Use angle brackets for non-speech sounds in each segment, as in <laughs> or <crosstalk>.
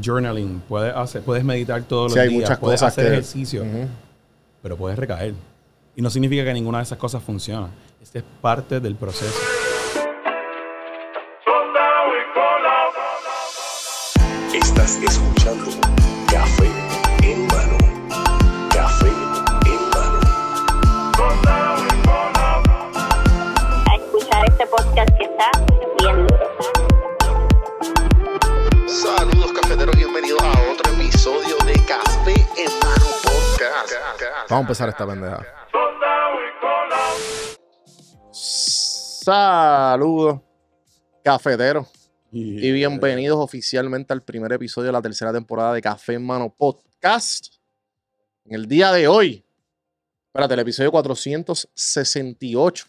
Journaling, puedes, hacer, puedes meditar todos los Sí, hay días, muchas puedes cosas hacer que- ejercicio, pero puedes recaer. Y no significa que ninguna de esas cosas funciona. Este es parte del proceso. Empezar esta pendeja. Saludos, cafeteros. Y bienvenidos oficialmente al primer episodio de la tercera temporada de Café en Mano Podcast. En el día de hoy, espérate, el episodio 468.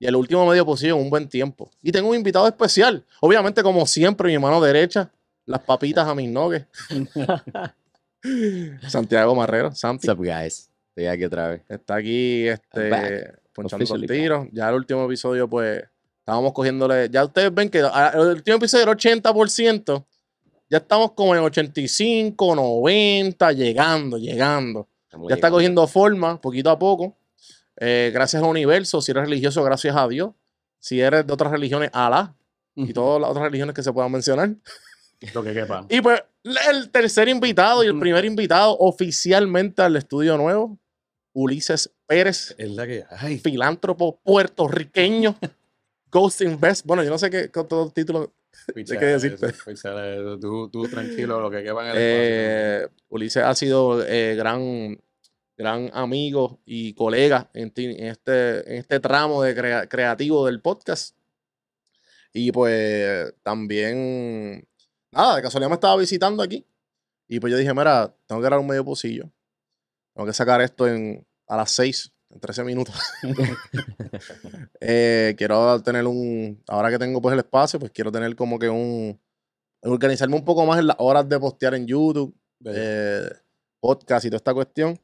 Y el último medio posible en un buen tiempo. Y tengo un invitado especial. Obviamente, como siempre, mi mano derecha, las papitas a mis nogues. <laughs> Santiago Marrero, Santi. What's up, guys? Estoy aquí otra vez. Está aquí este, ponchando los tiros. Ya el último episodio, pues, estábamos cogiéndole. Ya ustedes ven que el último episodio era 80%. Ya estamos como en 85, 90, llegando, llegando. Estamos Ya está cogiendo forma, poquito a poco. Eh, gracias al universo. Si eres religioso, gracias a Dios. Si eres de otras religiones, Alá. Y todas las otras religiones que se puedan mencionar. Lo que quepa. Y pues, el tercer invitado y el primer invitado oficialmente al estudio nuevo, Ulises Pérez Es la que hay. filántropo puertorriqueño, <laughs> Ghost Invest. Bueno, yo no sé qué, qué otro título. Picha, qué decirte. Tú, tú tranquilo, lo que quepa en el Eh, Ulises ha sido eh, gran, gran amigo y colega en, ti- en este, en este tramo de crea- creativo del podcast. Y pues también, nada, de casualidad me estaba visitando aquí. Y pues yo dije, mira, tengo que grabar un medio pocillo. Tengo que sacar esto en, a las 6, en 13 minutos. <laughs> Eh, quiero tener un, ahora que tengo pues el espacio, pues quiero tener como que un, organizarme un poco más en las horas de postear en YouTube, eh, podcast y toda esta cuestión.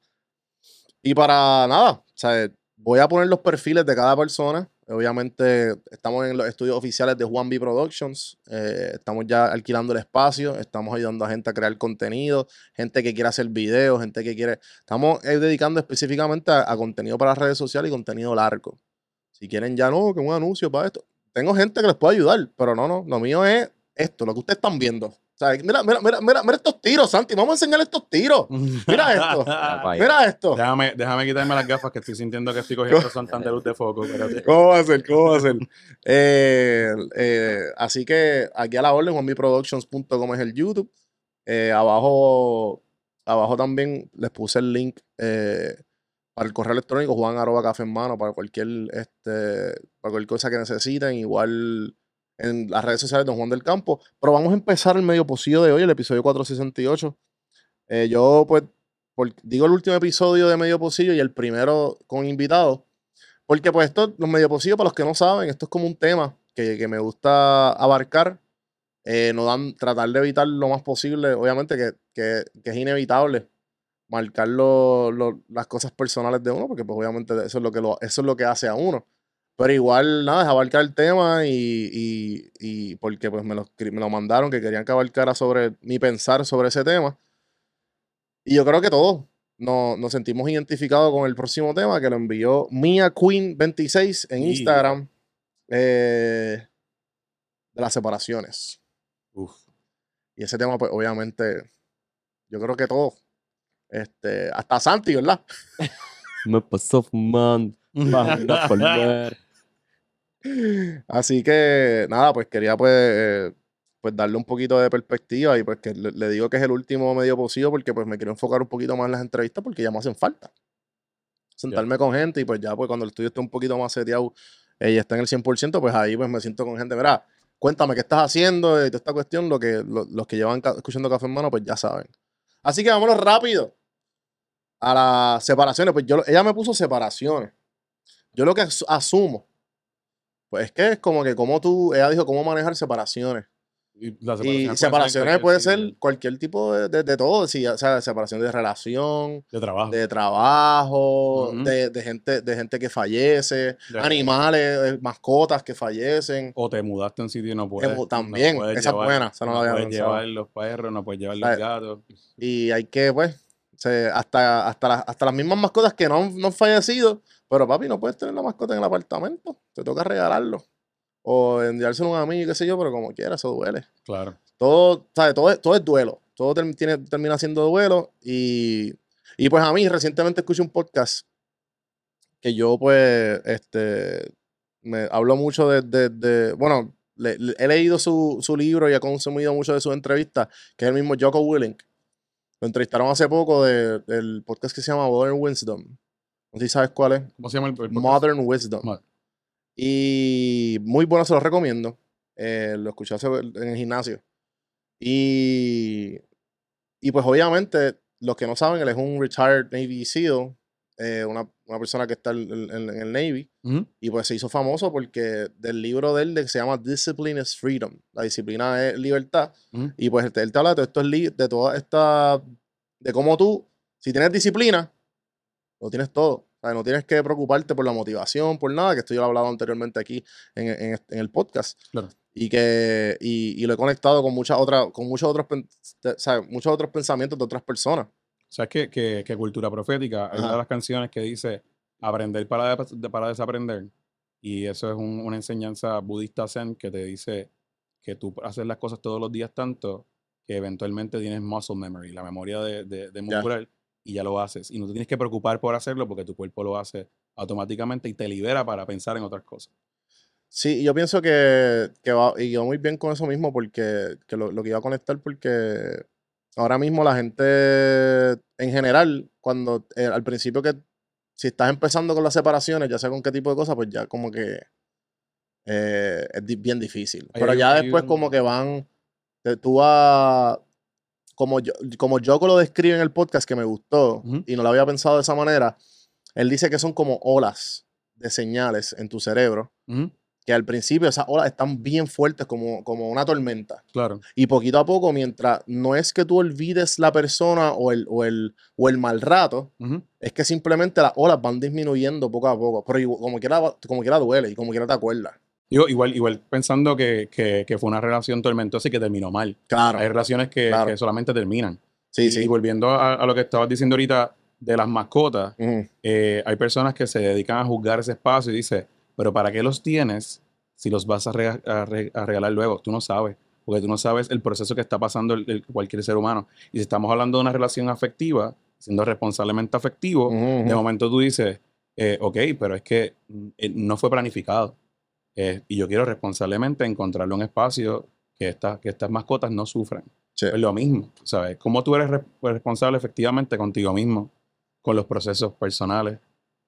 Y para nada, o sea, voy a poner los perfiles de cada persona. Obviamente estamos en los estudios oficiales de Juan B Productions. eh, estamos ya alquilando el espacio. Estamos ayudando a gente a crear contenido. Gente que quiere hacer videos. Gente que quiere... Estamos eh, dedicando específicamente a, a contenido para redes sociales y contenido largo. Si quieren ya no, que un anuncio para esto. Tengo gente que les puede ayudar, pero no, no. Lo mío es esto, lo que ustedes están viendo. Mira, mira, mira, mira, mira estos tiros, Santi. Vamos a enseñar estos tiros. <laughs> Mira esto. Mira esto. déjame, déjame quitarme las gafas que estoy sintiendo que estoy cogiendo son tan de luz de foco. espérate. ¿Cómo va a ser? ¿Cómo va a ser? Eh, eh, así que aquí a la orden, juanmiproductions.com es el YouTube. Eh, abajo, abajo también les puse el link para el correo electrónico, Juan arroba café en mano, para cualquier, este, para cualquier cosa que necesiten. Igual en las redes sociales de Don Juan del Campo. Pero vamos a empezar el medio pocillo de hoy, el episodio 468. Eh, yo, pues, digo el último episodio de medio pocillo y el primero con invitados. Porque pues esto, los medio pocillos, para los que no saben, esto es como un tema que, que me gusta abarcar. Eh, no dan, tratar de evitar lo más posible, obviamente que, que- es inevitable marcar lo- lo- las cosas personales de uno, porque pues obviamente eso es lo que, eso es lo que hace a uno. Pero igual, nada, es abarcar el tema y, y- y porque pues me lo, me lo mandaron, que querían que abarcara sobre mi pensar sobre ese tema. Y yo creo que todos nos, nos sentimos identificados con el próximo tema que lo envió Mia Queen 26 en Sí. Instagram eh, de las separaciones. Uf. Y ese tema, pues obviamente, yo creo que todos, este, hasta Santi, ¿verdad? <laughs> Me pasó fumando. <laughs> Vamos a <laughs> volver. Así que nada, pues quería pues, eh, pues darle un poquito de perspectiva y pues que le, le digo que es el último medio posible porque pues me quiero enfocar un poquito más en las entrevistas porque ya me hacen falta. Sentarme con gente y pues ya pues cuando el estudio esté un poquito más seteado eh, y está en el 100%, pues ahí pues me siento con gente, mira, cuéntame qué estás haciendo y toda esta cuestión, lo que, lo- los que llevan ca- escuchando Café en Mano pues ya saben. Así que vámonos rápido a las separaciones. Pues yo, ella me puso separaciones. Yo lo que as- asumo pues es que es como que como tú, ella dijo cómo manejar separaciones. Y, las Y separaciones puede cualquier ser sitio cualquier tipo de, de, de todo, sí, o sea, separación de relación, de trabajo. de trabajo, Ujú. de, de gente, de gente que fallece, animales, eh, mascotas que fallecen. O te mudaste a un sitio y no puedes. también, puedes esa es buena, esa no la había puedes llevar los perros, no puedes llevar los ¿Sabes? gatos. Y hay que, pues, se- hasta, hasta, las- hasta las mismas mascotas que no, no han fallecido, pero papi, no puedes tener la mascota en el apartamento, te toca regalarlo. O enviárselo a un amigo, qué sé yo, pero como quiera, eso duele. Claro. Todo, ¿sabes? Todo, es- todo es duelo. Todo tiene, termina siendo duelo. Y, y pues a mí recientemente escuché un podcast que yo pues, este, me hablo mucho de, de- de- bueno, le- le- he leído su, su libro y he consumido mucho de sus entrevistas, que es el mismo Jocko Willink. Lo entrevistaron hace poco de- del podcast que se llama Modern Wisdom. No sé si sabes cuál es. ¿Cómo se llama el, el? Modern Wisdom. Mod- Y muy bueno, se lo recomiendo. Eh, lo escuché hace- en el gimnasio. Y, y pues obviamente, los que no saben, él es un retired Navy SEAL, eh, una, una persona que está en, en- en el Navy. Ujú. Y pues se hizo famoso porque del libro de él que se llama Discipline is Freedom. La disciplina es libertad. Ujú. Y pues él te habla de todo esto, de toda esta, de cómo tú, si tienes disciplina, lo tienes todo. O sea, no tienes que preocuparte por la motivación, por nada, que esto yo lo he hablado anteriormente aquí en, en en el podcast. Claro. Y que, y, y lo he conectado con muchas otras, con muchos otros, te- ¿sabes? muchos otros pensamientos de otras personas. ¿Sabes qué? Que, que Cultura Profética, hay una de las canciones que dice aprender para, de- para desaprender. Y eso es un- una enseñanza budista zen que te dice que tú haces las cosas todos los días tanto que eventualmente tienes muscle memory, la memoria de, de, de muscular, y ya lo haces. Y no te tienes que preocupar por hacerlo porque tu cuerpo lo hace automáticamente y te libera para pensar en otras cosas. Sí, yo pienso que, que va, y yo muy bien con eso mismo, porque que lo, lo que iba a conectar, porque ahora mismo la gente en general, cuando eh, al principio que si estás empezando con las separaciones, ya sea con qué tipo de cosas, pues ya como que eh, es bien difícil. Pero ya después un- como que van, tú vas, como yo, como Joko lo describe en el podcast que me gustó, y no lo había pensado de esa manera, él dice que son como olas de señales en tu cerebro que al principio esas olas están bien fuertes como, como una tormenta. Claro. Y poquito a poco, mientras no es que tú olvides la persona o el, o el, o el mal rato, es que simplemente las olas van disminuyendo poco a poco. Pero como quiera, como quiera duele y como quiera te acuerdas. Digo, igual, igual pensando que, que, que fue una relación tormentosa y que terminó mal. Claro. Hay relaciones que, Claro. que solamente terminan. Sí, y, sí. y volviendo a, a lo que estabas diciendo ahorita de las mascotas, Ujú. eh, hay personas que se dedican a juzgar ese espacio y dice, pero ¿para qué los tienes si los vas a, rega- a re- a regalar luego? Tú no sabes, porque tú no sabes el proceso que está pasando el- el- cualquier ser humano. Y si estamos hablando de una relación afectiva, siendo responsablemente afectivo, Ujú, de ujú. momento tú dices, eh, ok, pero es que mm, eh, no fue planificado. Eh, y yo quiero responsablemente encontrarle un espacio que, esta- que estas mascotas no sufran. Sí. Es lo mismo, ¿sabes? ¿Cómo tú eres re- responsable efectivamente contigo mismo, con los procesos personales,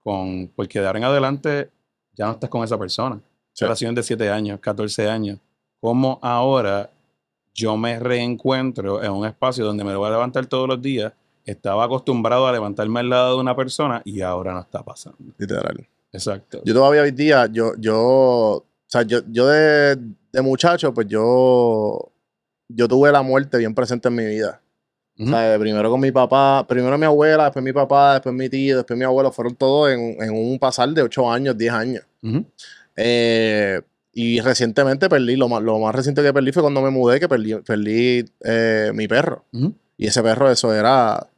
con porque de ahora en adelante ya no estás con esa persona? Sí. Relación de 7 años, 14 años. ¿Cómo ahora yo me reencuentro en un espacio donde me voy a levantar todos los días? Estaba acostumbrado a levantarme al lado de una persona y ahora no está pasando. Literal. Exacto. Yo todavía hoy día, yo, yo, o sea, yo, yo de, de muchacho, pues yo, yo tuve la muerte bien presente en mi vida. O sea, primero con mi papá, primero mi abuela, después mi papá, después mi tío, después mi abuelo, fueron todos en, en un pasar de 8 años, 10 años. Eh, y recientemente perdí, lo más, lo más reciente que perdí fue cuando me mudé, que perdí, perdí eh, mi perro. Y ese perro, eso era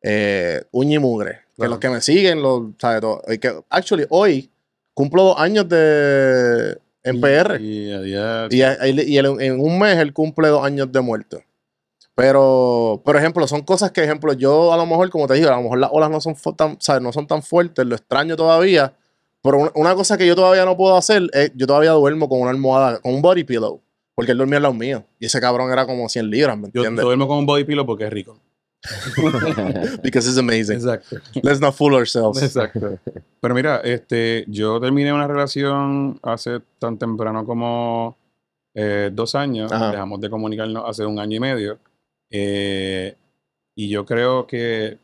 eh, uña y mugre. Que Claro. los que me siguen, lo, ¿sabes? Todo. Que, actually, hoy cumplo dos años de en PR. Y, y, Y, y- y él- en un mes él cumple dos años de muerto. Pero, por ejemplo, son cosas que, ejemplo, yo a lo mejor, como te digo, a lo mejor las olas no son, tan, ¿sabes? no son tan fuertes, lo extraño todavía. Pero una, cosa que yo todavía no puedo hacer es, yo todavía duermo con una almohada, con un body pillow. Porque él dormía al lado mío. Y ese cabrón era como 100 libras, ¿me yo entiendes? duermo con un body pillow porque es rico. <laughs> Because it's amazing. Exacto. Let's not fool ourselves. Exacto. Pero mira, este, yo terminé una relación hace tan temprano como eh, dos años. Ajá. Dejamos de comunicarnos hace un año y medio. Eh, y yo creo que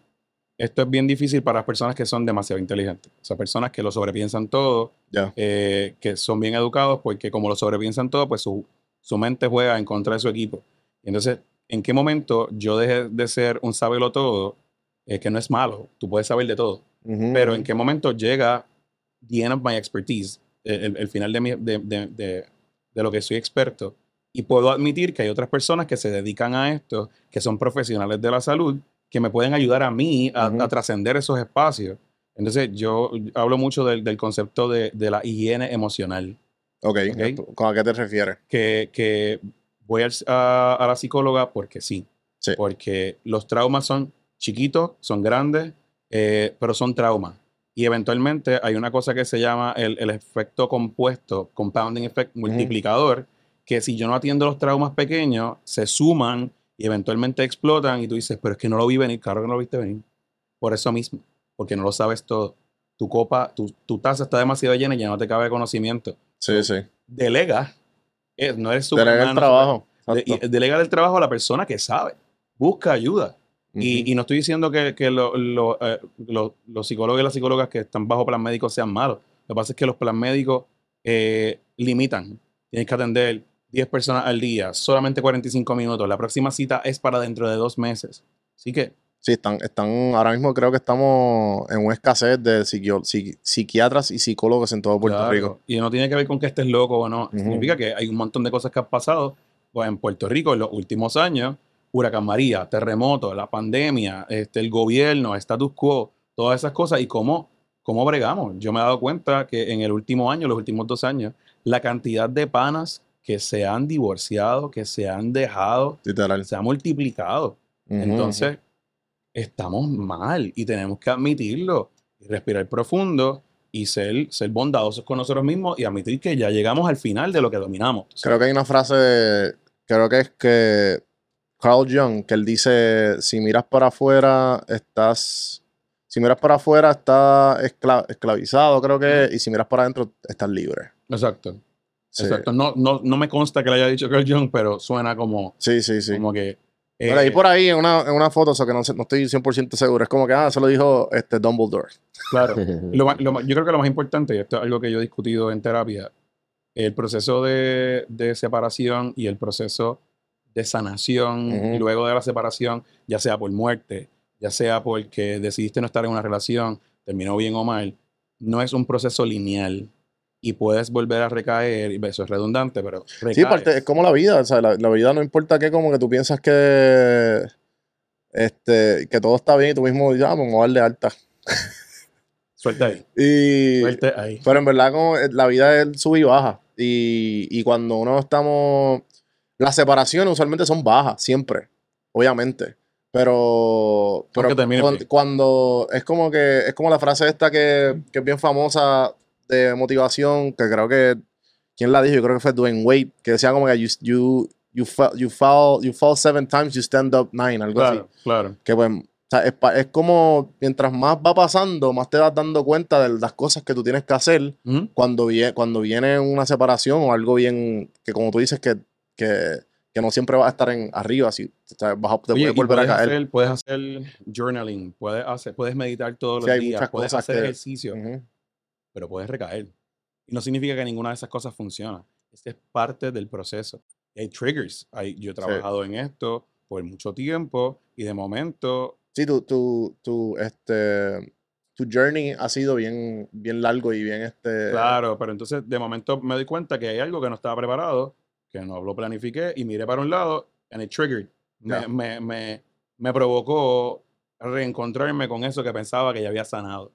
esto es bien difícil para las personas que son demasiado inteligentes. O sea, personas que lo sobrepiensan todo, Ya. eh, que son bien educados, porque como lo sobrepiensan todo, pues su, su mente juega en contra de su equipo. Entonces, ¿en qué momento yo dejé de ser un sábelo todo? Eh, que no es malo, tú puedes saber de todo, Ujú, pero ujú. ¿en qué momento llega the end of my expertise, el, el- el final de, mi- de, de- de- de lo que soy experto? Y puedo admitir que hay otras personas que se dedican a esto, que son profesionales de la salud, que me pueden ayudar a mí a, Ujú. a trascender esos espacios. Entonces, yo hablo mucho del, del concepto de, de la higiene emocional, Ok, Ok. ¿con a qué te refieres? que, que voy al- a, a la psicóloga porque sí, Sí. porque los traumas son chiquitos, son grandes, eh, pero son traumas. Y eventualmente hay una cosa que se llama el, el efecto compuesto, compounding effect, multiplicador, que si yo no atiendo los traumas pequeños, se suman y eventualmente explotan y tú dices, pero es que no lo vi venir, claro que no lo viste venir. Por eso mismo, porque no lo sabes todo. Tu copa, tu, tu taza está demasiado llena y ya no te cabe conocimiento. Sí, sí. Delega, no eres Delega Superman, el no trabajo. de- delega el trabajo a la persona que sabe. Busca ayuda. Y, no estoy diciendo que, que lo- lo, eh, lo- los psicólogos y las psicólogas que están bajo plan médico sean malos. Lo que pasa es que los plan médicos eh, limitan. Tienes que atender 10 personas al día, solamente 45 minutos. La próxima cita es para dentro de dos meses. Así que, Sí, están, están, ahora mismo creo que estamos en una escasez de psiquio- psi- psiquiatras y psicólogos en todo Puerto claro, Rico. Y no tiene que ver con que estés loco o no. Ujú. Significa que hay un montón de cosas que han pasado pues, en Puerto Rico en los últimos años. Huracán María, terremoto, la pandemia, este, el gobierno, status quo, todas esas cosas y cómo, cómo bregamos. Yo me he dado cuenta que en el último año, los últimos dos años, la cantidad de panas que se han divorciado, que se han dejado, Literal. se ha multiplicado. Ujú, Entonces, estamos mal y tenemos que admitirlo y respirar profundo y ser, ser bondadosos con nosotros mismos y admitir que ya llegamos al final de lo que dominamos. Creo que hay una frase, creo que es que Carl Jung, que él dice, si miras para afuera, estás, si miras para afuera, estás escla- esclavizado, creo que, y si miras para adentro, estás libre. Exacto. Sí, Exacto. No, no, no me consta que lo haya dicho Carl Jung, pero suena como, sí, sí. sí. como que... eh, Lo leí por ahí en una, en una foto, o sea, que no, no estoy 100% seguro. Es como que, ah, eso lo dijo este Dumbledore. Claro. <laughs> Lo lo yo creo que lo más importante, y esto es algo que yo he discutido en terapia, el proceso de, de separación y el proceso de sanación Ujú. luego de la separación, ya sea por muerte, ya sea porque decidiste no estar en una relación, terminó bien o mal, no es un proceso lineal y puedes volver a recaer, y eso es redundante, pero Sí, recaes. parte, es como la vida, o sea, la, la vida no importa qué, como que tú piensas que, este, que todo está bien y tú mismo dices, ah, pues voy a darle alta. <laughs> Suelta ahí, Y, suelta ahí. pero en verdad como eh, la vida es sube y baja. Y, y cuando uno estamos, las separaciones usualmente son bajas, siempre, obviamente. Pero, pero Aunque termine cuan- bien. cuando es como que, es como la frase esta que, que es bien famosa de motivación, que creo que, ¿quién la dijo? Yo creo que fue Dwayne Wade, que decía como que you, you, you, fall, you, fall, you fall seven times, you stand up nine, algo así. Claro, claro. Que pues, o sea, es, es como mientras más va pasando, más te vas dando cuenta de las cosas que tú tienes que hacer Ujú. cuando, vie- cuando viene una separación o algo bien, que como tú dices, que, que, que no siempre vas a estar en arriba, si o sea, vas a, te Oye, puedes volver a puedes caer. hacer, puedes hacer journalling, puedes, hacer, puedes meditar todos Sí, los días, puedes hacer que- ejercicio, Ujú. Pero puedes recaer. Y no significa que ninguna de esas cosas funciona. Este es parte del proceso. Hay triggers. Hay, yo he trabajado en esto por mucho tiempo y de momento, Sí, tu, tu, tu, este, tu journey ha sido bien, bien largo y bien, este... claro, pero entonces de momento me doy cuenta que hay algo que no estaba preparado, que no lo planifiqué y miré para un lado and it triggered. Me, Ya. me, me, me provocó reencontrarme con eso que pensaba que ya había sanado.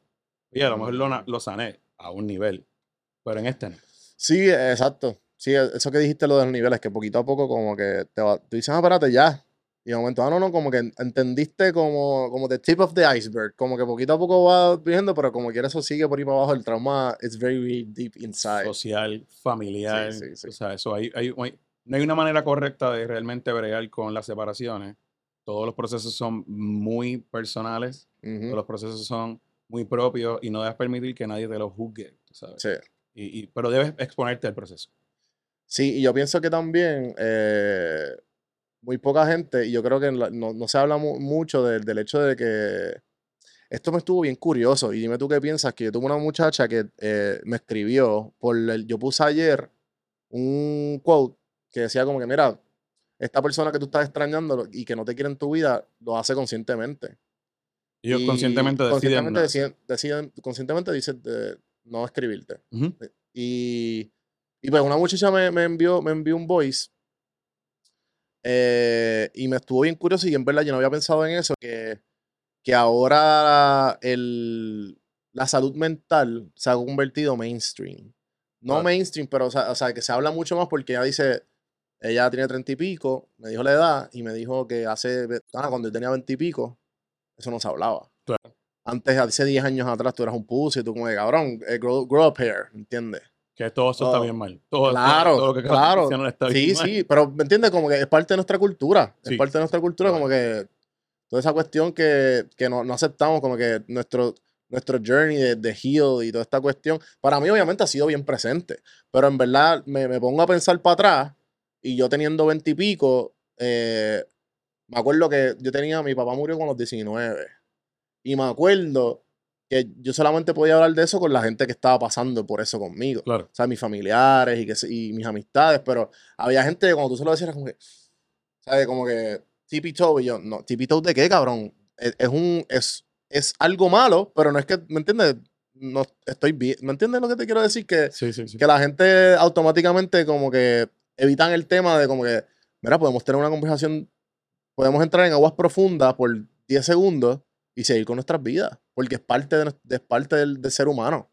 Y a lo mejor lo, lo sané a un nivel, pero en este no. Sí, exacto. Sí, e- eso que dijiste lo de los niveles, que poquito a poco como que te va, tú dices, ah, espérate, ya. Y de momento, ah, no, no, como que entendiste como, como the tip of the iceberg, como que poquito a poco va viendo, pero como quiera eso sigue por ahí para abajo, el trauma it's very deep inside. social, familiar. Sí, sí, sí. O sea, eso hay, hay- hay- no hay una manera correcta de realmente bregar con las separaciones. Todos los procesos son muy personales, Ujú, todos los procesos son muy propios y no debes permitir que nadie te los juzgue, ¿sabes? Sí. Y, y- pero debes exponerte al proceso. Sí, y yo pienso que también eh, muy poca gente, y yo creo que la- no, no se habla mu- mucho del, del hecho de que esto me estuvo bien curioso. Y dime tú qué piensas, que yo tuve una muchacha que eh, me escribió por el, yo puse ayer un quote que decía como que, mira, esta persona que tú estás extrañando y que no te quiere en tu vida, lo hace conscientemente. Ellos Y conscientemente deciden. conscientemente deciden, deciden- conscientemente dicen de no escribirte. Ujú. Y, y pues una muchacha me, me envió, me envió un voice eh, y me estuvo bien curioso y en verdad yo no había pensado en eso, que, que ahora el, la salud mental se ha convertido mainstream. No mainstream, pero o sea, o sea, que se habla mucho más porque ella dice, ella tiene treinta y pico, me dijo la edad y me dijo que hace, ah, cuando yo tenía veinte y pico, eso no se hablaba. Claro. Antes, hace 10 años atrás, tú eras un pussy, tú como de cabrón, eh, grow, grow up here, ¿entiendes? Que todo eso está bien mal. Todo, claro, todo lo que claro. está Sí, bien mal. sí, pero ¿me entiendes? Como que es parte de nuestra cultura. Sí. Es parte de nuestra cultura, Claro. como que toda esa cuestión que, que no, no aceptamos, como que nuestro, nuestro journey de, de heal y toda esta cuestión, para mí obviamente ha sido bien presente, pero en verdad me, me pongo a pensar para atrás y yo teniendo veintipico, eh, me acuerdo que yo tenía, mi papá murió con los 19 y me acuerdo que yo solamente podía hablar de eso con la gente que estaba pasando por eso conmigo Claro. o sea, mis familiares y, que, y mis amistades, pero había gente que cuando tú se lo decías, como que, ¿sabes? Como que, tippy toe, y yo, no, tippy toe de qué, cabrón? Es, es un, es, es algo malo, pero no es que, ¿me entiendes? No estoy bien, ¿me entiendes lo que te quiero decir? Que, Sí, sí, sí. que la gente automáticamente como que evitan el tema de como que, mira, podemos tener una conversación, podemos entrar en aguas profundas por 10 segundos y seguir con nuestras vidas, porque es parte, de, es parte del, del ser humano.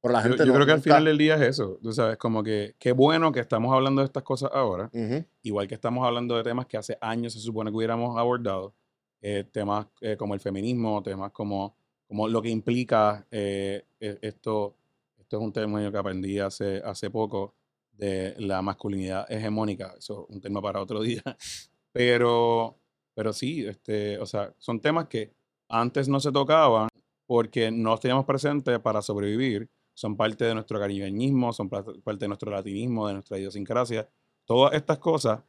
Pero la Yo, gente yo no- creo que al nunca- final del día es eso. Tú sabes, como que qué bueno que estamos hablando de estas cosas ahora. Ujú. igual que estamos hablando de temas que hace años se supone que hubiéramos abordado, eh, temas eh, como el feminismo, temas como, como lo que implica eh, e- esto, esto es un término que aprendí hace, hace poco, de la masculinidad hegemónica, eso es un tema para otro día, pero, pero sí, este, o sea, son temas que antes no se tocaban porque no los teníamos presentes para sobrevivir, son parte de nuestro caribeñismo, son pa- parte de nuestro latinismo, de nuestra idiosincrasia, todas estas cosas,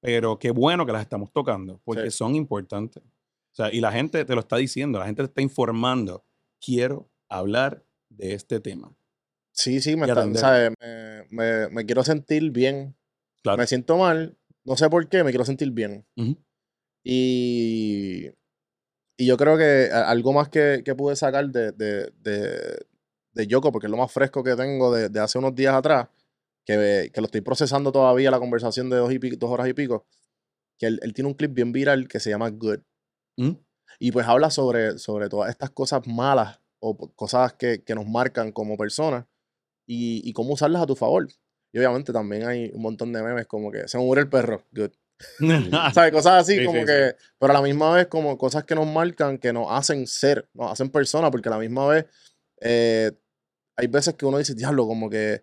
pero qué bueno que las estamos tocando, porque Sí. son importantes. O sea, y la gente te lo está diciendo, la gente te está informando, quiero hablar de este tema. Sí, sí, me, y está- atender. ¿sabes? Me, me- me quiero sentir bien. Claro. Me siento mal, no sé por qué, me quiero sentir bien. Y, y yo creo que algo más que, que pude sacar de, de, de, de Yoko, porque es lo más fresco que tengo de, de hace unos días atrás, que, que lo estoy procesando todavía la conversación de dos, y pico- dos horas y pico, que él, él tiene un clip bien viral que se llama Good. ¿Mm? Y pues habla sobre, sobre todas estas cosas malas o cosas que, que nos marcan como personas y, y cómo usarlas a tu favor. Y obviamente también hay un montón de memes como que se murió el perro, good. <laughs> ¿Sabes? Cosas así Sí, como sí, que, pero a la misma vez como cosas que nos marcan, que nos hacen ser, nos hacen personas, porque a la misma vez eh, hay veces que uno dice, diablo, como que,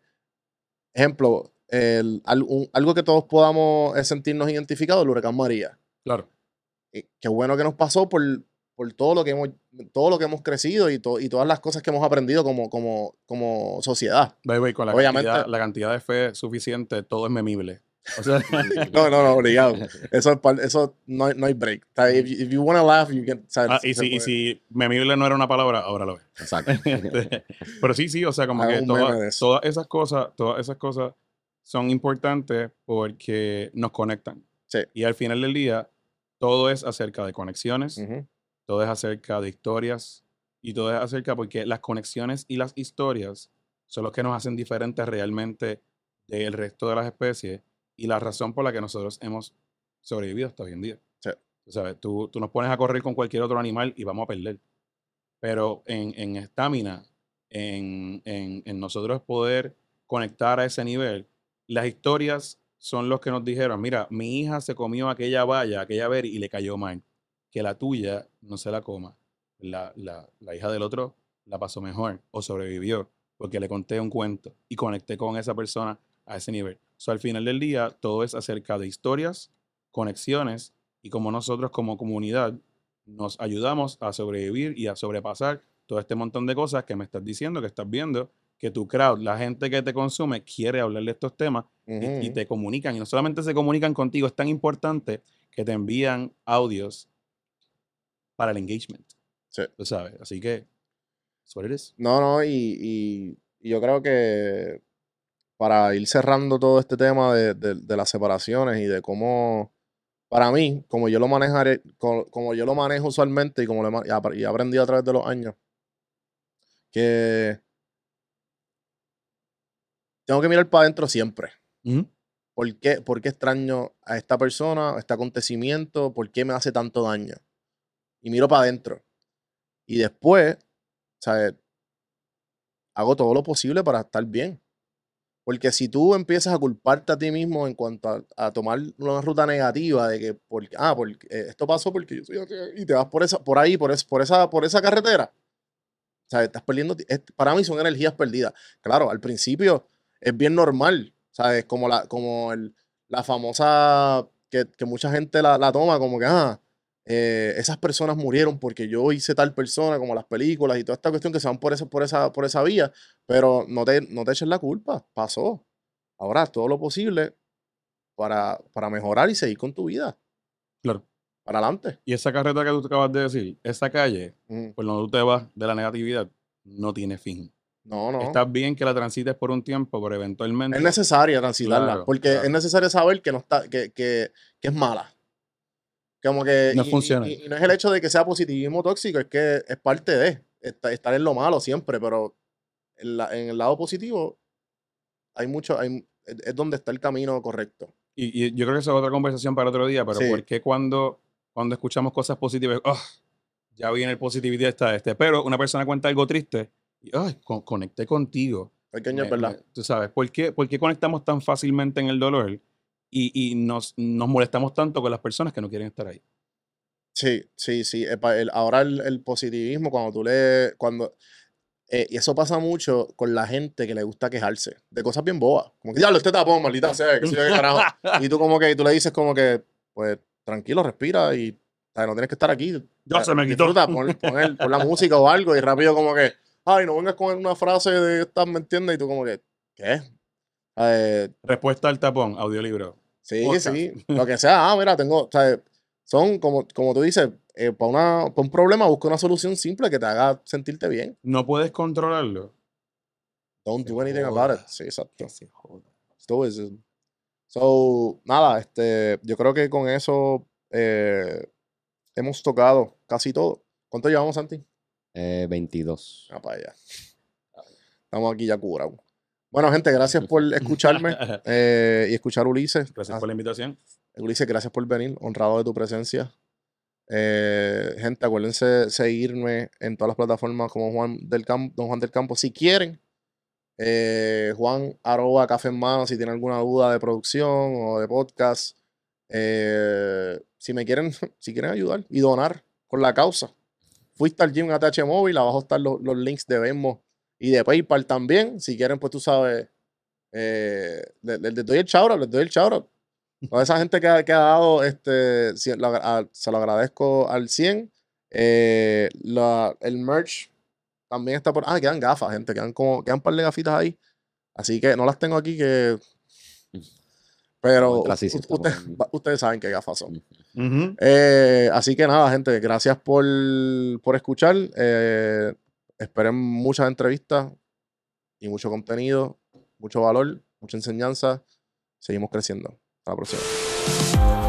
ejemplo, el- un- algo que todos podamos eh, sentirnos identificados, el huracán María Claro. eh, qué bueno que nos pasó por, por todo lo que hemos, todo lo que hemos crecido y, to- y todas las cosas que hemos aprendido como, como, como sociedad. Con la Obviamente- cantidad, la cantidad de fe suficiente, todo es memible. O sea, <laughs> No, no, no, obligado. Eso, es eso no, hay- no hay break. O sea, if, you- if you wanna laugh, you can. o sea, ah, y, si, y si memible no era una palabra, ahora lo es. Exacto. <laughs> Este, Pero sí, sí, o sea, como Haga que toda- todas esas cosas, todas esas cosas son importantes porque nos conectan. Sí. Y al final del día, todo es acerca de conexiones, Ujú. Todo es acerca de historias y todo es acerca porque las conexiones y las historias son los que nos hacen diferentes realmente del resto de las especies y la razón por la que nosotros hemos sobrevivido hasta hoy en día. Sí. Tú sabes, tú, tú nos pones a correr con cualquier otro animal y vamos a perder. Pero en estamina, en, en, en nosotros poder conectar a ese nivel, las historias son los que nos dijeron, mira, mi hija se comió aquella valla, aquella berry y le cayó mal. Que la tuya no se la coma. La, la, la hija del otro la pasó mejor o sobrevivió porque le conté un cuento y conecté con esa persona a ese nivel. So, al final del día, todo es acerca de historias, conexiones y como nosotros como comunidad nos ayudamos a sobrevivir y a sobrepasar todo este montón de cosas que me estás diciendo, que estás viendo, que tu crowd, la gente que te consume, quiere hablar de estos temas y- y, te comunican. Y no solamente se comunican contigo, es tan importante que te envían audios para el engagement. Sí. Tú sabes. Así que, it is. No, no, y, y- y yo creo que para ir cerrando todo este tema de, de- de las separaciones y de cómo, para mí, como yo lo manejaré, co- como, yo lo manejo usualmente y como lo y apre- y he aprendido a través de los años, que tengo que mirar para adentro siempre. ¿Por qué, por qué extraño a esta persona, a este acontecimiento? ¿Por qué me hace tanto daño? Y miro para adentro. Y después, ¿sabes? Hago todo lo posible para estar bien. Porque si tú empiezas a culparte a ti mismo en cuanto a, tomar una ruta negativa de que, por, ah, porque, eh, esto pasó porque yo soy así", y te vas por, esa, por ahí, por, es- por, esa, por esa carretera, ¿sabes? Estás perdiendo, para mí son energías perdidas. Claro, al principio es bien normal, ¿sabes? Como la, como el, la famosa, que, que mucha gente la, la toma como que, ah, eh, esas personas murieron porque yo hice tal persona, como las películas y toda esta cuestión que se van por esa, por esa, por esa vía, pero no te, no te eches la culpa, pasó. Ahora todo lo posible para, para mejorar y seguir con tu vida, Claro. para adelante. Y esa carreta que tú acabas de decir, esa calle, Mm, por donde tú te vas de la negatividad, no tiene fin. No, no. Está bien que la transites por un tiempo, pero eventualmente. Es necesaria transitarla, Claro, porque claro. es necesario saber que no está, que, que, que es mala. Como que No y- funciona. Y, y no es el hecho de que sea positivismo tóxico, es que es parte de esta- estar en lo malo siempre, pero en, la- en el lado positivo hay mucho, hay, es, donde está el camino correcto. Y, yo creo que esa es otra conversación para otro día, pero Sí. ¿por qué cuando, cuando escuchamos cosas positivas, "Ah, ya viene el positividad está este? Pero una persona cuenta algo triste y, ay, con- conecté contigo. Pequeño, Me- verdad. me- tú sabes, ¿por qué, por qué conectamos tan fácilmente en el dolor y, y nos, nos molestamos tanto con las personas que no quieren estar ahí? Sí, sí, sí. ahora el, el positivismo, cuando tú le. Cuando, eh, y eso pasa mucho con la gente que le gusta quejarse de cosas bien bobas. Como que, diablo, este tapón, maldita sea, que qué carajo. <laughs> Y tú, como que tú le dices, como que, pues, tranquilo, respira y no tienes que estar aquí. Ya se me quitó. Disfruta, pon, pon el- pon la música o algo y rápido, como que, ay, no vengas con una frase de estas, ¿me entiendes? Y tú, como que, ¿qué? Eh, Respuesta al tapón, audiolibro. Sí, podcast. sí, <laughs> lo que sea. Ah, mira, tengo, o sea, son como, como tú dices, para una, pa un problema busca una solución simple que te haga sentirte bien. No puedes controlarlo. Don't do anything about it. Sí, exacto. Joda. Stoicism. So, nada, este, yo creo que con eso eh, hemos tocado casi todo. ¿Cuánto llevamos, Santi? Eh, 22. Ah, para allá. Estamos aquí ya curados. Bueno, gente, gracias por <laughs> escucharme eh, y escuchar a Ulises. Gracias por la invitación. Ulises, gracias por venir, honrado de tu presencia. Eh, gente, acuérdense de seguirme en todas las plataformas como Juan del Campo, Don Juan del Campo. Si quieren, eh, Juan arroba café en mano si tienen alguna duda de producción o de podcast. Eh, si me quieren, <laughs> si quieren ayudar y donar con la causa. Fuiste al gym ATH móvil, abajo están los, los links de Venmo y de PayPal también. Si quieren, pues tú sabes, eh, les, les doy el shout les doy el shout Toda esa gente que ha, que ha dado, este, si- lo a- se lo agradezco al 100. Eh, la- el merch también está por... Ah, quedan gafas, gente. Quedan como... Quedan un par de gafitas ahí. Así que no las tengo aquí que... Pero sí, sí, ustedes, en- <laughs> ustedes saben qué gafas son. Ujú. Eh, así que nada, gente, gracias por, por escuchar. Eh, esperen muchas entrevistas y mucho contenido, mucho valor, mucha enseñanza. Seguimos creciendo. Hasta la próxima.